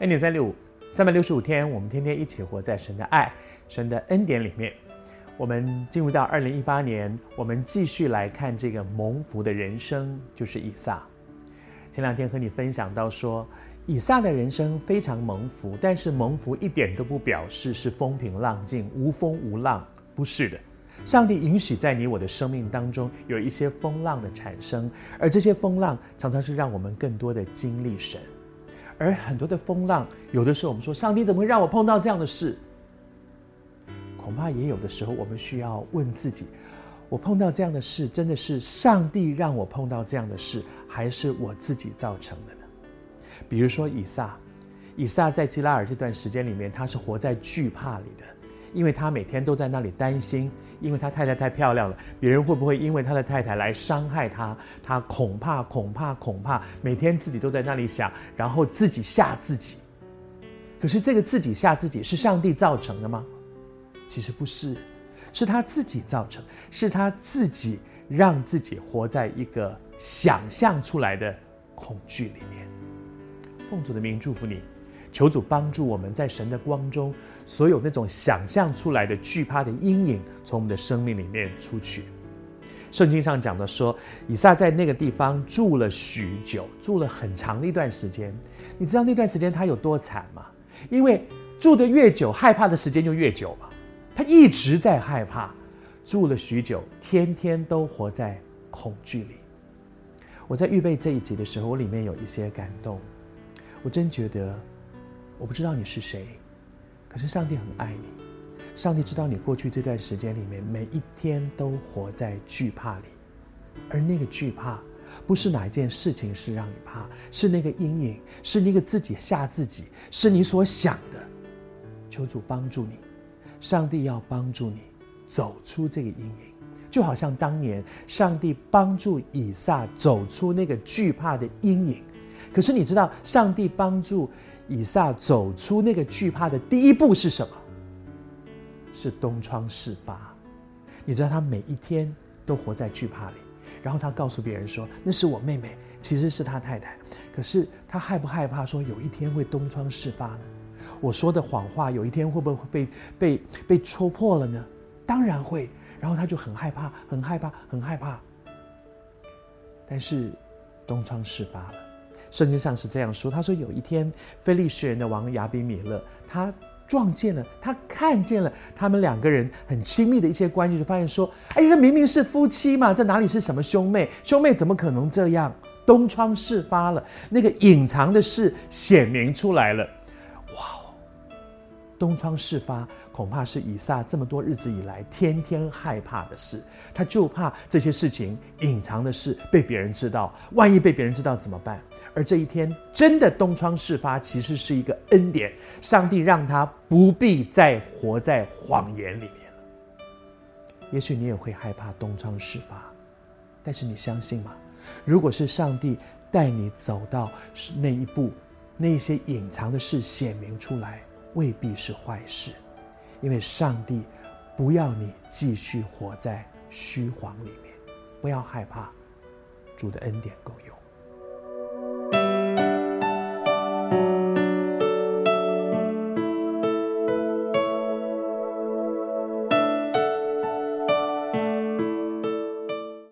恩典三六五，三百六十五天，我们天天一起活在神的爱、神的恩典里面。我们进入到二零一八年，我们继续来看这个蒙福的人生，就是以撒。前两天和你分享到说，以撒的人生非常蒙福，但是蒙福一点都不表示是风平浪静、无风无浪，不是的。上帝允许在你我的生命当中有一些风浪的产生，而这些风浪常常是让我们更多的经历神。而很多的风浪，有的时候我们说，上帝怎么会让我碰到这样的事？恐怕也有的时候，我们需要问自己：我碰到这样的事，真的是上帝让我碰到这样的事，还是我自己造成的呢？比如说以撒，以撒在基拉尔这段时间里面，他是活在惧怕里的，因为他每天都在那里担心。因为他太太太漂亮了，别人会不会因为他的太太来伤害他？他恐怕、恐怕、恐怕，每天自己都在那里想，然后自己吓自己。可是这个自己吓自己是上帝造成的吗？其实不是，是他自己造成，是他自己让自己活在一个想象出来的恐惧里面。奉主的名祝福你。求主帮助我们在神的光中，所有那种想象出来的惧怕的阴影，从我们的生命里面出去。圣经上讲的说，以撒在那个地方住了许久，住了很长的一段时间。你知道那段时间他有多惨吗？因为住得越久，害怕的时间就越久嘛。他一直在害怕，住了许久，天天都活在恐惧里。我在预备这一集的时候，我里面有一些感动，我真觉得。我不知道你是谁，可是上帝很爱你。上帝知道你过去这段时间里面，每一天都活在惧怕里，而那个惧怕，不是哪一件事情是让你怕，是那个阴影，是那个自己吓自己，是你所想的。求主帮助你，上帝要帮助你走出这个阴影，就好像当年上帝帮助以撒走出那个惧怕的阴影。可是你知道，上帝帮助。以撒走出那个惧怕的第一步是什么？是东窗事发。你知道他每一天都活在惧怕里，然后他告诉别人说：“那是我妹妹，其实是他太太。”可是他害不害怕说有一天会东窗事发呢？我说的谎话有一天会不会被被被戳破了呢？当然会。然后他就很害怕，很害怕，很害怕。但是东窗事发了。圣经上是这样说：“他说有一天，非利士人的王亚比米勒，他撞见了，他看见了他们两个人很亲密的一些关系，就发现说：‘哎，这明明是夫妻嘛，这哪里是什么兄妹？兄妹怎么可能这样？’东窗事发了，那个隐藏的事显明出来了。东窗事发，恐怕是以撒这么多日子以来天天害怕的事。他就怕这些事情隐藏的事被别人知道，万一被别人知道怎么办？”而这一天真的东窗事发，其实是一个恩典。上帝让他不必再活在谎言里面了。也许你也会害怕东窗事发，但是你相信吗？如果是上帝带你走到那一步，那些隐藏的事显明出来，未必是坏事，因为上帝不要你继续活在虚谎里面。不要害怕，主的恩典够用。